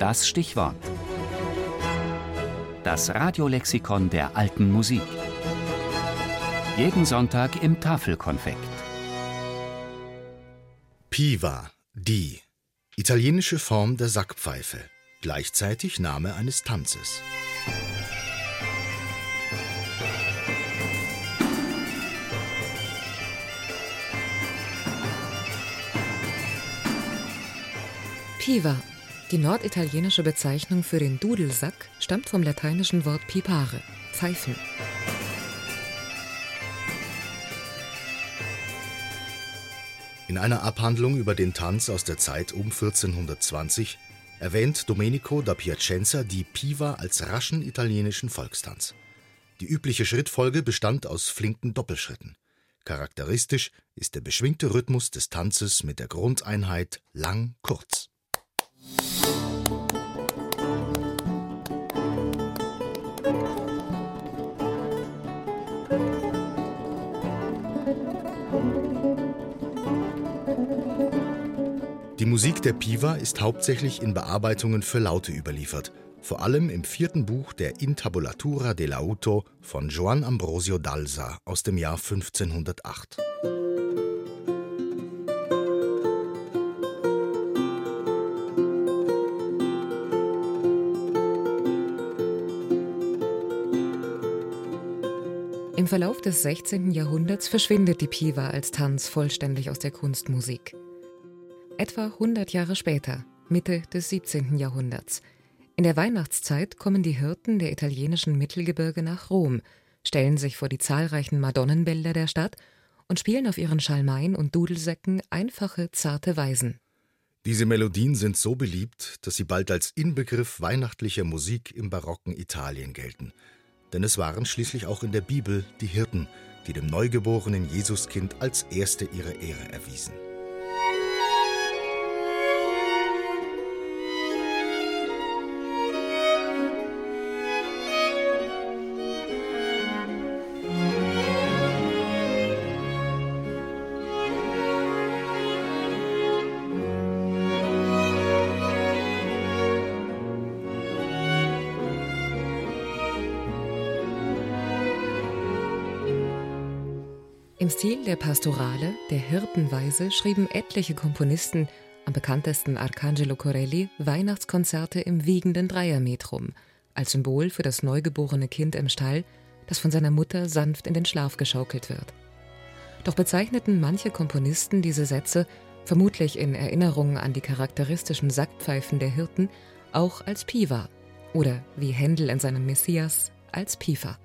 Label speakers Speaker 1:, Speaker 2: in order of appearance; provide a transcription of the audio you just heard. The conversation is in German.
Speaker 1: Das Stichwort. Das Radiolexikon der alten Musik. Jeden Sonntag im Tafelkonfekt.
Speaker 2: Piva, die italienische Form der Sackpfeife, gleichzeitig Name eines Tanzes.
Speaker 3: Piva, die norditalienische Bezeichnung für den Dudelsack, stammt vom lateinischen Wort pipare, pfeifen.
Speaker 2: In einer Abhandlung über den Tanz aus der Zeit um 1420 erwähnt Domenico da Piacenza die Piva als raschen italienischen Volkstanz. Die übliche Schrittfolge bestand aus flinken Doppelschritten. Charakteristisch ist der beschwingte Rhythmus des Tanzes mit der Grundeinheit lang-kurz. Die Musik der Piva ist hauptsächlich in Bearbeitungen für Laute überliefert, vor allem im vierten Buch der Intabulatura dell'Auto von Joan Ambrosio Dalsa aus dem Jahr 1508.
Speaker 3: Im Verlauf des 16. Jahrhunderts verschwindet die Piva als Tanz vollständig aus der Kunstmusik. Etwa 100 Jahre später, Mitte des 17. Jahrhunderts, in der Weihnachtszeit kommen die Hirten der italienischen Mittelgebirge nach Rom, stellen sich vor die zahlreichen Madonnenbilder der Stadt und spielen auf ihren Schalmeien und Dudelsäcken einfache, zarte Weisen.
Speaker 2: Diese Melodien sind so beliebt, dass sie bald als Inbegriff weihnachtlicher Musik im barocken Italien gelten – denn es waren schließlich auch in der Bibel die Hirten, die dem neugeborenen Jesuskind als erste ihre Ehre erwiesen.
Speaker 3: Im Stil der Pastorale, der Hirtenweise, schrieben etliche Komponisten, am bekanntesten Arcangelo Corelli, Weihnachtskonzerte im wiegenden Dreiermetrum, als Symbol für das neugeborene Kind im Stall, das von seiner Mutter sanft in den Schlaf geschaukelt wird. Doch bezeichneten manche Komponisten diese Sätze, vermutlich in Erinnerung an die charakteristischen Sackpfeifen der Hirten, auch als Piva oder wie Händel in seinem Messias als Pifa.